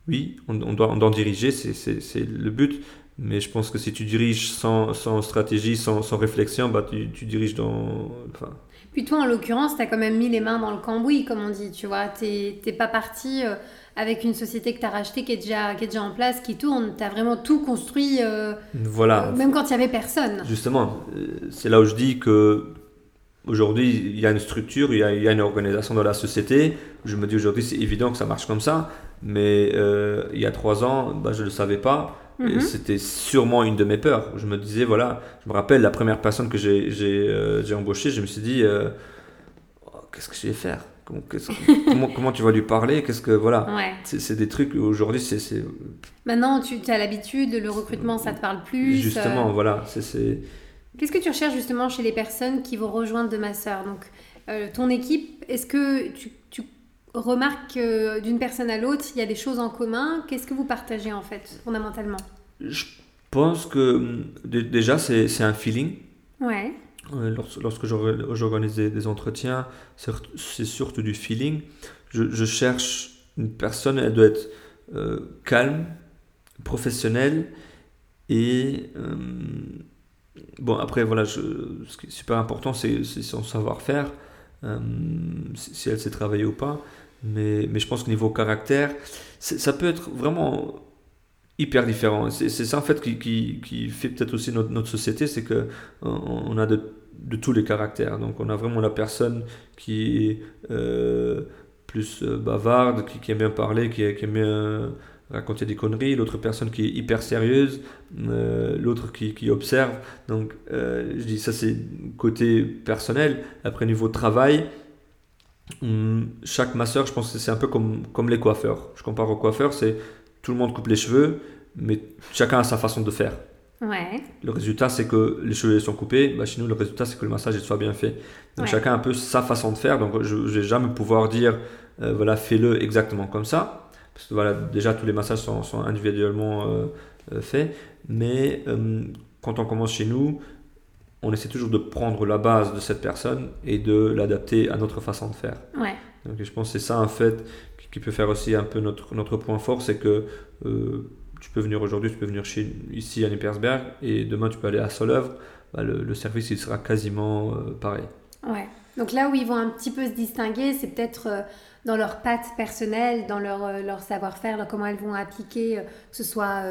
oui, on, doit, on doit diriger, c'est le but, Mais je pense que si tu diriges sans, sans stratégie, sans, sans, réflexion, bah, tu, tu diriges dans. Enfin... Puis toi, en l'occurrence, tu as quand même mis les mains dans le cambouis, comme on dit, tu vois. Tu n'es pas parti euh, avec une société que tu as rachetée, qui est, déjà, qui est déjà en place, qui tourne. Tu as vraiment tout construit, euh, voilà. Euh, même quand il n'y avait personne. Justement, c'est là où je dis que aujourd'hui, il y a une structure, il y a, il y a, une organisation dans la société. Je me dis aujourd'hui, c'est évident que ça marche comme ça. Mais il y a trois ans, bah, je ne le savais pas. Mhm. C'était sûrement une de mes peurs. Je me disais, voilà, je me rappelle la première personne que j'ai euh, embauchée, je me suis dit, euh, oh, qu'est-ce que je vais faire? Comment, comment, comment, tu vas lui parler? Qu'est-ce que voilà C'est des trucs aujourd'hui, c'est. Maintenant, tu as l'habitude, le recrutement, ça te parle plus. Justement, voilà, c'est. Qu'est-ce que tu recherches justement chez les personnes qui vont rejoindre de ma sœur? Donc, euh, ton équipe, est-ce que tu remarque que d'une personne à l'autre, il y a des choses en commun. Qu'est-ce que vous partagez en fait, fondamentalement? Je pense que déjà, c'est un feeling. Ouais. Lorsque j'organise des entretiens, c'est surtout du feeling. Je, cherche une personne, elle doit être euh, calme, professionnelle et. Euh, bon, après, voilà, ce qui est super important, c'est son savoir-faire, euh, si elle sait travailler ou pas. Mais, je pense que niveau caractère, ça peut être vraiment hyper différent. C'est ça en fait qui, fait peut-être aussi notre, société, c'est que on a de, tous les caractères. Donc on a vraiment la personne qui est euh, plus euh, bavarde, qui, aime bien parler, qui, aime bien raconter des conneries, l'autre personne qui est hyper sérieuse, euh, l'autre qui, observe. Donc je dis ça c'est côté personnel. Après niveau travail, chaque masseur, je pense que c'est un peu comme, comme les coiffeurs. Je compare aux coiffeurs, c'est tout le monde coupe les cheveux, mais chacun a sa façon de faire. Ouais. Le résultat, c'est que les cheveux sont coupés. Bah, chez nous, le résultat, c'est que le massage soit bien fait. Donc chacun a un peu sa façon de faire. Donc je ne vais jamais pouvoir dire, euh, voilà, fais-le exactement comme ça. Parce que voilà, déjà, tous les massages sont, sont individuellement euh, euh, faits. Mais hum, quand on commence chez nous, on essaie toujours de prendre la base de cette personne et de l'adapter à notre façon de faire. Ouais. Donc je pense que c'est ça en fait qui peut faire aussi un peu notre, notre point fort, c'est que euh, tu peux venir aujourd'hui, tu peux venir chez, ici à Nippersberg et demain tu peux aller à Solœuvre, bah, le, service il sera quasiment euh, pareil. Ouais. Donc là où ils vont un petit peu se distinguer, c'est peut-être euh, dans leur patte personnelle, dans leur, leur savoir-faire, comment elles vont appliquer, que ce soit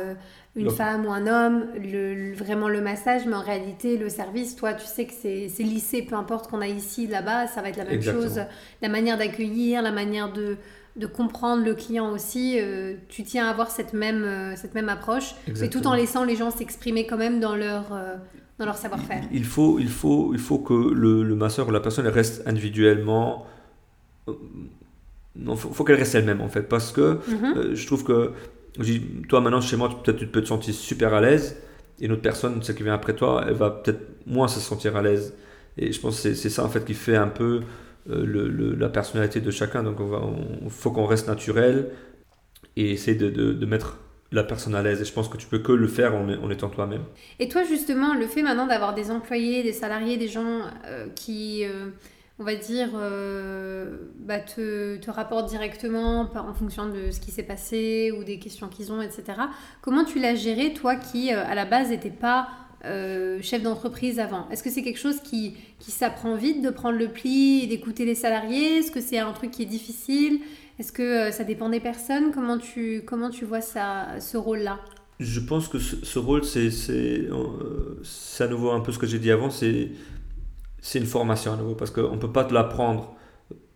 une femme ou un homme, le, vraiment le massage, mais en réalité, le service, toi, tu sais que c'est lycée, peu importe qu'on a ici, là-bas, ça va être la même chose. La manière d'accueillir, la manière de, de, comprendre le client aussi, euh, tu tiens à avoir cette même, euh, cette même approche, mais tout en laissant les gens s'exprimer quand même dans leur, euh, dans leur savoir-faire. Il faut, il, faut, il faut que le, le masseur ou la personne reste individuellement non, faut, faut qu'elle reste elle-même en fait, parce que mm-hmm. je trouve que toi maintenant chez moi, peut-être tu peux te sentir super à l'aise, et une autre personne, celle qui vient après toi, elle va peut-être moins se sentir à l'aise. Et je pense que c'est ça en fait qui fait un peu euh, le, la personnalité de chacun. Donc il faut qu'on reste naturel et essayer de, de, mettre la personne à l'aise. Et je pense que tu peux que le faire en, en étant toi-même. Et toi justement, le fait maintenant d'avoir des employés, des salariés, des gens euh, qui... Euh, on va dire, euh, bah, te, te rapportent directement en fonction de ce qui s'est passé ou des questions qu'ils ont, etc. Comment tu l'as géré, toi qui, euh, à la base, n'étais pas euh, chef d'entreprise avant? Est-ce que c'est quelque chose qui, qui s'apprend vite de prendre le pli d'écouter les salariés? Est-ce que c'est un truc qui est difficile? Est-ce que ça dépend des personnes? Comment tu, comment tu vois ça, ce rôle-là? Je pense que ce, ce rôle, c'est à nouveau un peu ce que j'ai dit avant, c'est c'est une formation à nouveau parce qu'on ne peut pas te l'apprendre.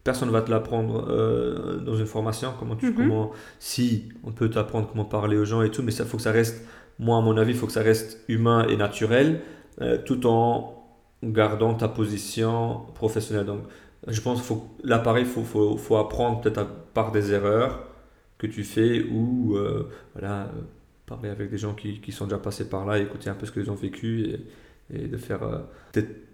Personne ne va te l'apprendre euh, dans une formation. Comment tu, mhm. comment, si, on peut t'apprendre comment parler aux gens et tout, mais ça faut que ça reste, moi à mon avis, il faut que ça reste humain et naturel euh, tout en gardant ta position professionnelle. Donc, je pense que l'appareil, il faut, faut, faut, apprendre peut-être par des erreurs que tu fais ou euh, voilà, parler avec des gens qui, qui, sont déjà passés par là, écouter un peu ce qu'ils ont vécu et, et de faire peut-être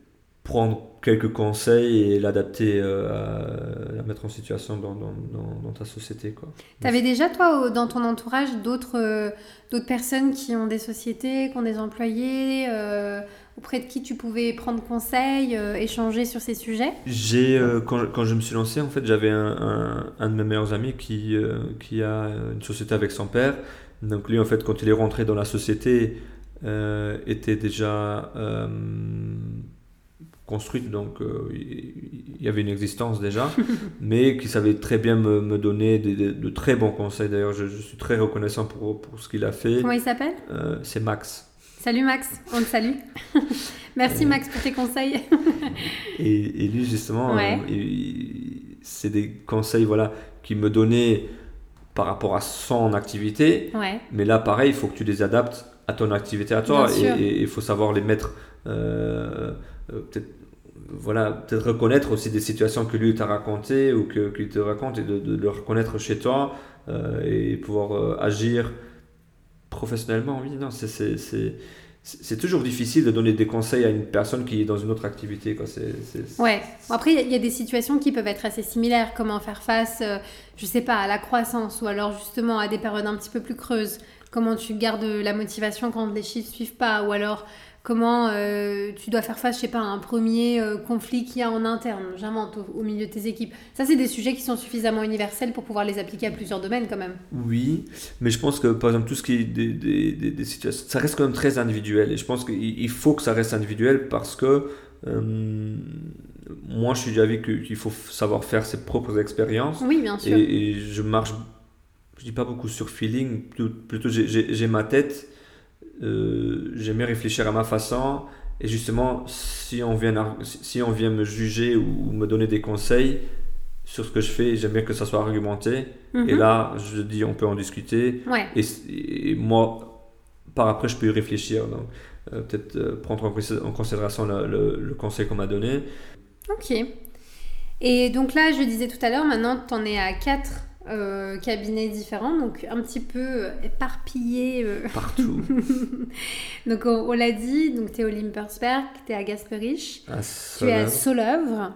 prendre quelques conseils et l'adapter euh, à la mettre en situation dans, dans, dans, ta société. Tu avais déjà, toi, dans ton entourage, d'autres euh, d'autres personnes qui ont des sociétés, qui ont des employés, euh, auprès de qui tu pouvais prendre conseil, échanger sur ces sujets? J'ai, quand, quand, je me suis lancé, en fait, j'avais un, un, un, de mes meilleurs amis qui, qui a une société avec son père. Donc lui, en fait, quand il est rentré dans la société, était déjà construite, donc euh, il y avait une existence déjà, mais qui savait très bien me, me donner des, de très bons conseils. D'ailleurs, je, je, suis très reconnaissant pour, pour ce qu'il a fait. Comment il s'appelle? C'est Max. Salut Max, on te salue. Merci Max pour tes conseils. et, et, lui, justement, ouais. c'est des conseils voilà, qui me donnait par rapport à son activité. Ouais. Mais là, pareil, il faut que tu les adaptes à ton activité à toi et il faut savoir les mettre euh, euh, peut-être voilà peut-être reconnaître aussi des situations que lui t'a racontées ou que qu'il te raconte et de, de, le reconnaître chez toi euh, et pouvoir euh, agir professionnellement oui non c'est toujours difficile de donner des conseils à une personne qui est dans une autre activité. Quoi. C'est... Ouais. Après, il y, y, a des situations qui peuvent être assez similaires. Comment faire face, euh, je sais pas, à la croissance ou alors justement à des périodes un petit peu plus creuses? Comment tu gardes la motivation quand les chiffres suivent pas? Ou alors comment euh, tu dois faire face, je sais pas, à un premier euh, conflit qu'il y a en interne, j'invente, au, au, milieu de tes équipes. Ça, c'est des sujets qui sont suffisamment universels pour pouvoir les appliquer à plusieurs domaines quand même. Oui, mais je pense que par exemple, tout ce qui est des, des, des, des situations, ça reste quand même très individuel. Et je pense qu'il faut que ça reste individuel parce que euh, moi, je suis d'avis qu'il faut savoir faire ses propres expériences. Oui, bien sûr. Et, et je marche, je dis pas beaucoup sur feeling, plutôt, plutôt j'ai ma tête euh, j'aime bien réfléchir à ma façon. Et justement, si on vient, si on vient me juger ou me donner des conseils sur ce que je fais, j'aime bien que ça soit argumenté. Mhm. Mm -hmm. Et là, je dis, on peut en discuter. Ouais. Et, et, moi, par après, je peux y réfléchir. Donc, euh, peut-être euh, prendre en considération le, le, le conseil qu'on m'a donné. Ok. Et donc là, je disais tout à l'heure, maintenant, tu en es à 4 euh, cabinets différents, donc un petit peu éparpillés. Euh... Partout. donc on, on l'a dit, donc tu es au Limpersberg, tu es à Gasperich, tu es à Solœuvre.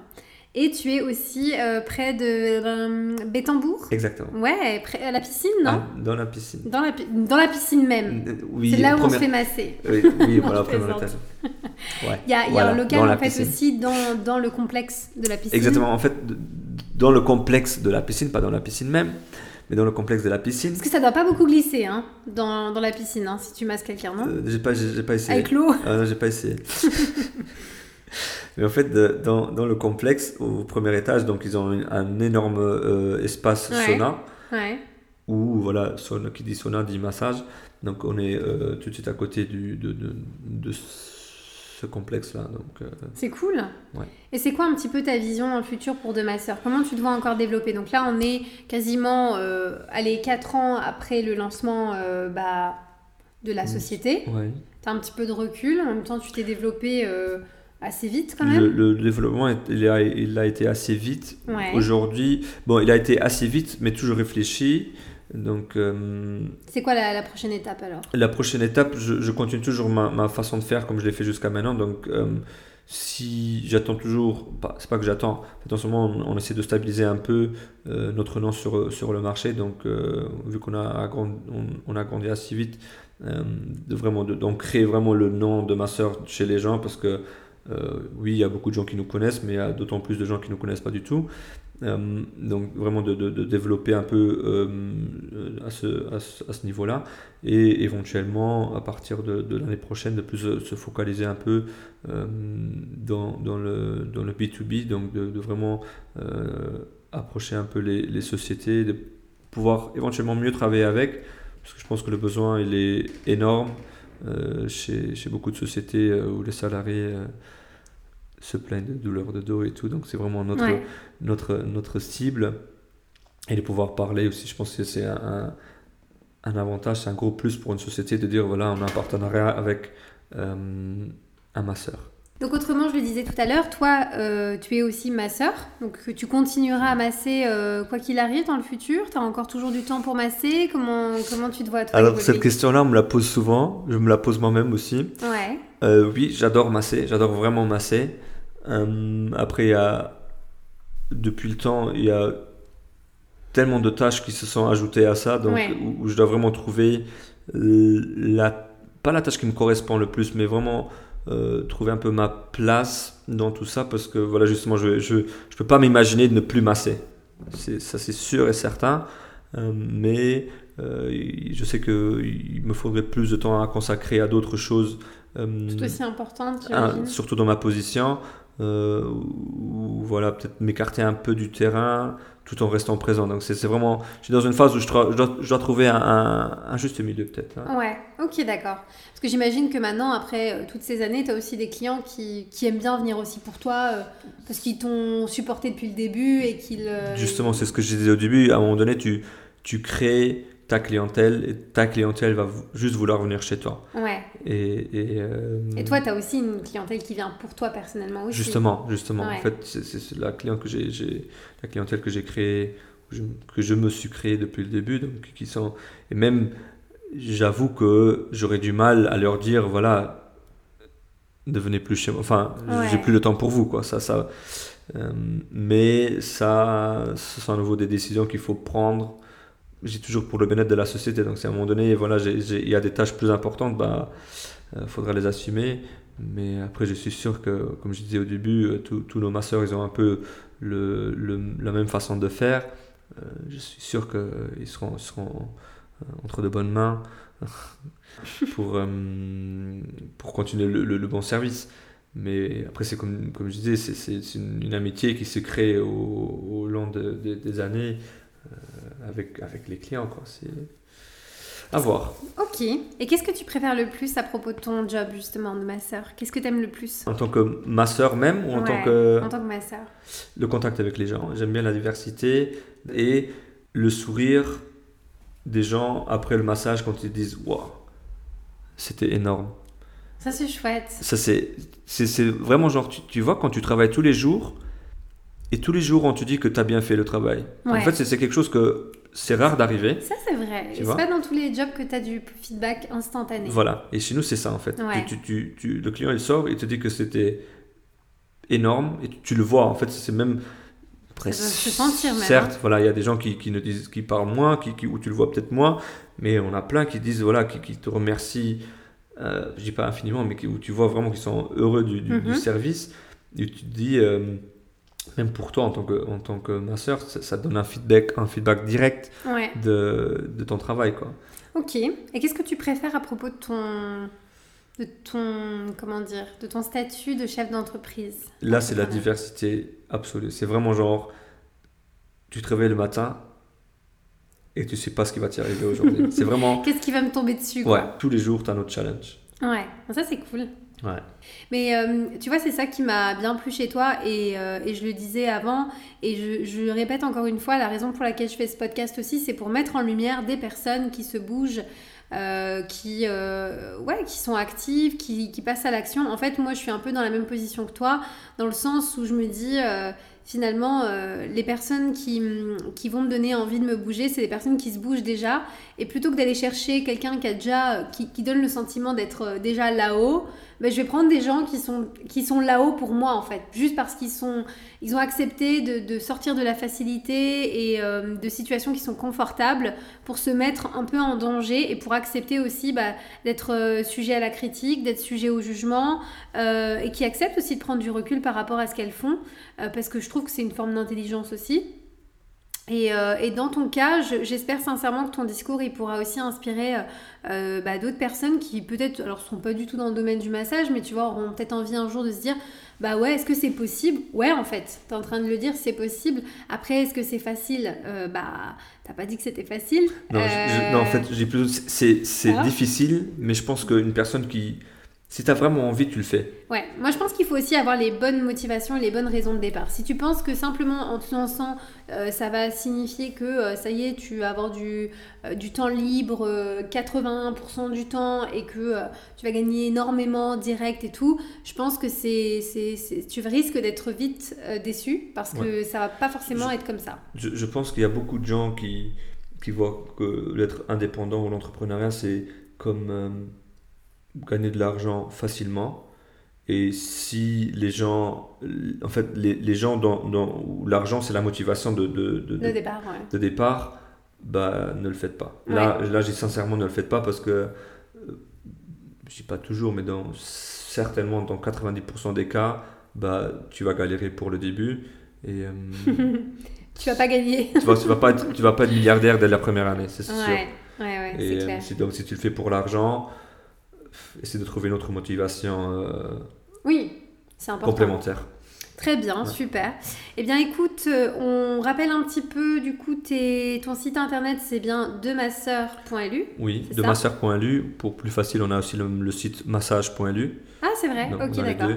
Et tu es aussi euh, près de euh, Bétambourg Exactement. Ouais, près, à la piscine, non? Ah, Dans la piscine. Dans la, dans la piscine même. Oui, C'est là où première... on se fait masser. Oui, oui voilà, l'étage. Ouais. Il y a, il y a un local en fait piscine. aussi dans, dans le complexe de la piscine. Exactement, en fait, dans le complexe de la piscine, pas dans la piscine même, mais dans le complexe de la piscine. Parce que ça doit pas beaucoup glisser hein, dans, dans la piscine, hein, si tu masses quelqu'un, non? Euh, J'ai pas, j'ai pas essayé. Avec l'eau ah, Non, j'ai pas essayé. mais en fait, de, dans, dans le complexe, au premier étage, donc ils ont un, un énorme euh, espace ouais. sauna. Ouais. Où, voilà, sauna, qui dit sauna dit massage. Donc on est euh, tout de suite à côté du, de, de, de ce complexe-là. Donc, euh... C'est cool. Ouais. Et c'est quoi un petit peu ta vision dans le futur pour De Masseur? Comment tu te vois encore développer? Donc là, on est quasiment, euh, allez, 4 ans après le lancement euh, bah, de la société. Ouais. Tu as un petit peu de recul. En même temps, tu t'es développé assez vite quand même. Le, le développement, il a, il a, été assez vite. Ouais. Aujourd'hui, bon, il a été assez vite, mais toujours réfléchi. Donc, euh, c'est quoi la, la, prochaine étape alors? La prochaine étape, je, je continue toujours ma, ma, façon de faire comme je l'ai fait jusqu'à maintenant. Donc, euh, si j'attends toujours, c'est pas que j'attends, en ce moment on, on, essaie de stabiliser un peu euh, notre nom sur, sur le marché. Donc, vu qu'on a, agrandi, on, on, a grandi assez vite, de vraiment de, donc créer vraiment le nom de ma soeur chez les gens parce que oui, il y a beaucoup de gens qui nous connaissent, mais il y a d'autant plus de gens qui ne nous connaissent pas du tout. Euh, donc vraiment de, de, développer un peu euh, à ce, à ce, ce niveau-là. Et éventuellement à partir de, de l'année prochaine de plus se focaliser un peu euh, dans, dans, le, dans le B2B, donc de vraiment approcher un peu les, les, sociétés, de pouvoir éventuellement mieux travailler avec, parce que je pense que le besoin il est énorme chez, chez beaucoup de sociétés où les salariés se plaignent de douleurs de dos et tout. Donc c'est vraiment notre, ouais. notre, notre cible. Et de pouvoir parler aussi, je pense que c'est un, un, avantage, c'est un gros plus pour une société de dire voilà, on a un partenariat avec euh, un masseur. Donc autrement, je le disais tout à l'heure, toi, euh, tu es aussi masseur, donc tu continueras à masser euh, quoi qu'il arrive dans le futur. Tu as encore toujours du temps pour masser. Comment comment tu te vois toi Alors cette question-là, on me la pose souvent. Je me la pose moi-même aussi. Ouais. Euh, oui, j'adore masser. J'adore vraiment masser. Euh, après, il y a depuis le temps, il y a tellement de tâches qui se sont ajoutées à ça, donc ouais. où, où, je dois vraiment trouver la pas la tâche qui me correspond le plus, mais vraiment euh, trouver un peu ma place dans tout ça parce que voilà justement je je, je peux pas m'imaginer de ne plus masser ça c'est sûr et certain euh, mais euh, je sais qu'il me faudrait plus de temps à consacrer à d'autres choses. euh, Tout aussi importantes, Surtout dans ma position. Euh, ou voilà, peut-être m'écarter un peu du terrain tout en restant présent. Donc c'est vraiment, je suis dans une phase où je, dois, je dois trouver un, un, juste milieu peut-être. Hein. Ouais, ok, d'accord. Parce que j'imagine que maintenant, après euh, toutes ces années, tu as aussi des clients qui, qui, aiment bien venir aussi pour toi, euh, parce qu'ils t'ont supporté depuis le début et qu'ils... Justement, c'est ce que je disais au début, à un moment donné, tu, tu crées ta clientèle et ta clientèle va juste vouloir venir chez toi. Ouais. Et, et, euh, et toi, tu as aussi une clientèle qui vient pour toi personnellement aussi. Justement, justement. En fait, c'est la, cliente que j'ai, la clientèle que j'ai créée, que je me suis créée depuis le début. Donc, qui sont, et même, j'avoue que j'aurais du mal à leur dire, voilà, ne venez plus chez moi. Enfin, j'ai plus le temps pour vous, quoi. Ça, ça, euh, mais ça, ce sont à nouveau des décisions qu'il faut prendre j'ai toujours pour le bien-être de la société. Donc, si à un moment donné, voilà, il y a des tâches plus importantes, bah, euh, faudra les assumer. Mais après, je suis sûr que, comme je disais au début, euh, tous nos masseurs, ils ont un peu le, la même façon de faire. Euh, je suis sûr qu'ils seront, seront entre de bonnes mains pour, pour continuer le, bon service. Mais après, c'est comme, comme je disais, c'est une, une, amitié qui se crée au, au long de, des années. Euh, avec, avec les clients. Quoi. C'est à voir. Ok. Et qu'est-ce que tu préfères le plus à propos de ton job, justement, de masseur Qu'est-ce que tu aimes le plus? En tant que masseur même ou en tant que... En tant que masseur. Le contact avec les gens? J'aime bien la diversité et le sourire des gens après le massage quand ils disent Waouh, c'était énorme. Ça, c'est chouette. Ça, c'est, c'est, vraiment genre, tu, tu vois, quand tu travailles tous les jours, et tous les jours, on te dit que tu as bien fait le travail. En fait, c'est quelque chose que c'est rare d'arriver. Ça, c'est vrai. C'est pas dans tous les jobs que tu as du feedback instantané. Voilà. Et chez nous, c'est ça, en fait. Tu, tu, le client, il sort, il te dit que c'était énorme, et tu, le vois. En fait, c'est même. Presque. Se sentir même. Certes, hein. voilà, il y a des gens qui, qui, ne disent, qui parlent moins, qui, qui, où tu le vois peut-être moins, mais on a plein qui disent, voilà, qui, qui te remercient, euh, je dis pas infiniment, mais où tu vois vraiment qu'ils sont heureux du, du, mm-hmm. service. Et tu te dis. Euh, même pour toi en tant que, en tant que masseur, ça, ça donne un feedback, un feedback direct de, de, ton travail. Quoi. Ok. Et qu'est-ce que tu préfères à propos de ton, de ton, comment dire, de ton statut de chef d'entreprise? Là, c'est la diversité absolue. C'est vraiment genre, tu te réveilles le matin et tu sais pas ce qui va t'y arriver aujourd'hui. c'est vraiment. Qu'est-ce qui va me tomber dessus Ouais, tous les jours, tu as un autre challenge. Ouais, ça c'est cool. Mais euh, tu vois, c'est ça qui m'a bien plu chez toi et, euh, et je le disais avant et je, je, répète encore une fois, la raison pour laquelle je fais ce podcast aussi, c'est pour mettre en lumière des personnes qui se bougent, euh, qui, ouais, qui sont actives, qui, qui passent à l'action. En fait, moi, je suis un peu dans la même position que toi, dans le sens où je me dis finalement, les personnes qui, qui, vont me donner envie de me bouger, c'est des personnes qui se bougent déjà. Et plutôt que d'aller chercher quelqu'un qui a déjà, qui, qui donne le sentiment d'être euh, déjà là-haut, ben, je vais prendre des gens qui sont, qui sont là-haut pour moi en fait, juste parce qu'ils sont, ils ont accepté de, de sortir de la facilité et euh, de situations qui sont confortables pour se mettre un peu en danger et pour accepter aussi bah, d'être sujet à la critique, d'être sujet au jugement euh, et qui acceptent aussi de prendre du recul par rapport à ce qu'elles font parce que je trouve que c'est une forme d'intelligence aussi. Et, euh, et, dans ton cas, j'espère sincèrement que ton discours il pourra aussi inspirer euh, euh, bah, d'autres personnes qui peut-être, alors sont pas du tout dans le domaine du massage, mais tu vois, auront peut-être envie un jour de se dire, bah ouais, est-ce que c'est possible? Ouais, en fait, tu es en train de le dire, c'est possible. Après, est-ce que c'est facile? Bah, t'as pas dit que c'était facile. Non, non, en fait, j'ai plutôt, c'est difficile, mais je pense qu'une personne qui si tu as vraiment envie, tu le fais. Ouais, moi je pense qu'il faut aussi avoir les bonnes motivations et les bonnes raisons de départ. Si tu penses que simplement en te lançant, euh, ça va signifier que euh, ça y est, tu vas avoir du, euh, du temps libre 81% du temps et que tu vas gagner énormément direct et tout, je pense que c'est, c'est, tu risques d'être vite déçu parce que ça va pas forcément être comme ça. Je, je pense qu'il y a beaucoup de gens qui, qui voient que l'être indépendant ou l'entrepreneuriat, c'est comme gagner de l'argent facilement. Et si les gens, en fait, les, les gens dans où l'argent c'est la motivation de, de, de, de départ, de départ bah, ne le faites pas. Là, là j'ai sincèrement ne le faites pas parce que, euh, je dis pas toujours, mais dans, certainement dans 90% des cas, bah, tu vas galérer pour le début. Et, euh, tu vas pas gagner. tu, vas, tu vas pas être, tu vas pas être milliardaire dès la première année, c'est sûr. Ouais, c'est Et euh, clair. donc si tu le fais pour l'argent, essaie de trouver une autre motivation euh, Oui, c'est important. complémentaire. Très bien, Ouais. super. Eh bien, écoute, euh, on rappelle un petit peu, du coup, tes- ton site internet, c'est bien demasseur.lu. Oui, C'est de ça. masseur.lu. Pour plus facile, on a aussi le, le site massage.lu. Ah, c'est vrai, Donc, ok, d'accord.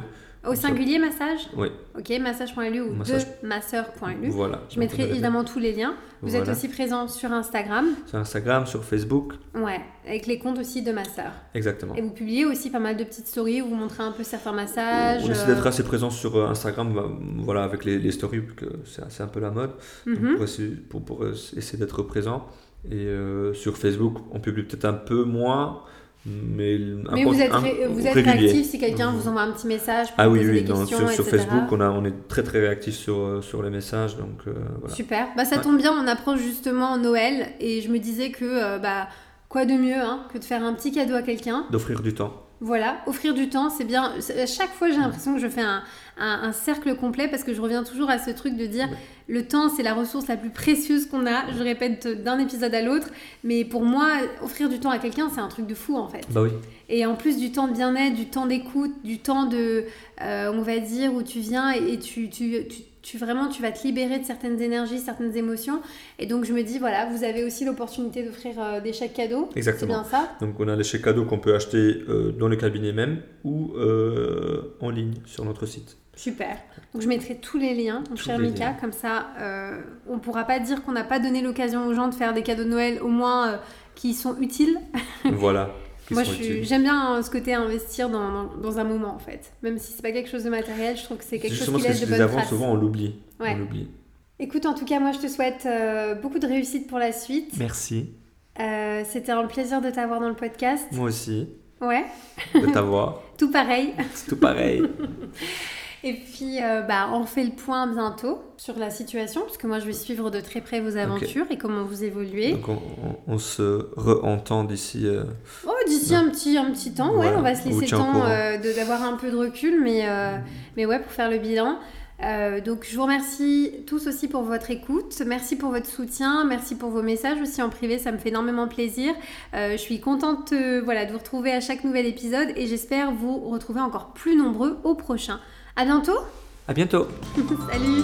Au singulier, massage Oui, Ok, massage.lu ou Massage. masseur.lu. voilà. Je mettrai évidemment tous les liens. Vous êtes aussi présent sur Instagram, Sur Instagram, sur Facebook, ouais, avec les comptes aussi de masseur. exactement. Et vous publiez aussi pas mal de petites stories où vous montrez un peu certains massages. On essaie euh, d'être assez présent sur euh, Instagram, bah, voilà, avec les, les stories, parce que c'est un peu la mode. Mhm. pour, essayer, pour, pour, euh, essayer d'être présent. Et euh, sur Facebook, on publie peut-être un peu moins, mais, vous êtes, ré- vous êtes réactif si quelqu'un vous envoie un petit message pour Ah oui, oui, des non, questions, sur. Facebook, on, a, on est très très réactif sur, euh, sur les messages, donc euh, voilà. Super. Bah, ça Ouais. tombe bien, on approche justement Noël et je me disais que euh, bah, quoi de mieux hein, que de faire un petit cadeau à quelqu'un. D'offrir du temps. Voilà, offrir du temps, c'est bien. À chaque fois, j'ai l'impression que je fais un, un- un cercle complet parce que je reviens toujours à ce truc de dire Ouais. Le temps, c'est la ressource la plus précieuse qu'on a. Je répète d'un épisode à l'autre, mais pour moi, offrir du temps à quelqu'un, c'est un truc de fou en fait. Bah oui, Et en plus du temps de bien-être, du temps d'écoute, du temps de, euh, on va dire, où tu viens et tu, tu, tu, tu- vraiment, tu vas te libérer de certaines énergies, certaines émotions. Et donc je me dis, voilà, vous avez aussi l'opportunité d'offrir euh, des chèques cadeaux. C'est exactement. bien ça Donc on a les chèques cadeaux qu'on peut acheter euh, dans le cabinet même ou en ligne sur notre site. Super. Donc je mettrai tous les liens, mon cher Mika, liens. comme ça euh, on pourra pas dire qu'on n'a pas donné l'occasion aux gens de faire des cadeaux de Noël, au moins euh, qui sont utiles. voilà. Moi j'aime bien euh, ce côté investir dans, dans, dans un moment en fait. Même si c'est pas quelque chose de matériel, je trouve que c'est quelque chose qui que laisse je de bonnes traces. souvent on l'oublie. Ouais. On l'oublie. Écoute, en tout cas, moi je te souhaite euh, beaucoup de réussite pour la suite. Merci. Euh, C'était un plaisir de t'avoir dans le podcast. Moi aussi, Ouais, de t'avoir. tout pareil. Tout pareil. Et puis, euh, bah, on refait le point bientôt sur la situation, parce que moi je vais suivre de très près vos aventures et comment vous évoluez. Donc on, on- on se re-entend d'ici. euh, Oh, d'ici un petit, un petit temps, ouais, on va se laisser au temps euh, d'avoir un peu de recul, mais, mais ouais, pour faire le bilan. Euh, donc je vous remercie tous aussi pour votre écoute, merci pour votre soutien, merci pour vos messages aussi en privé, ça me fait énormément plaisir. Euh, je suis contente euh, voilà, de vous retrouver à chaque nouvel épisode et j'espère vous retrouver encore plus nombreux au prochain. À bientôt, À bientôt. salut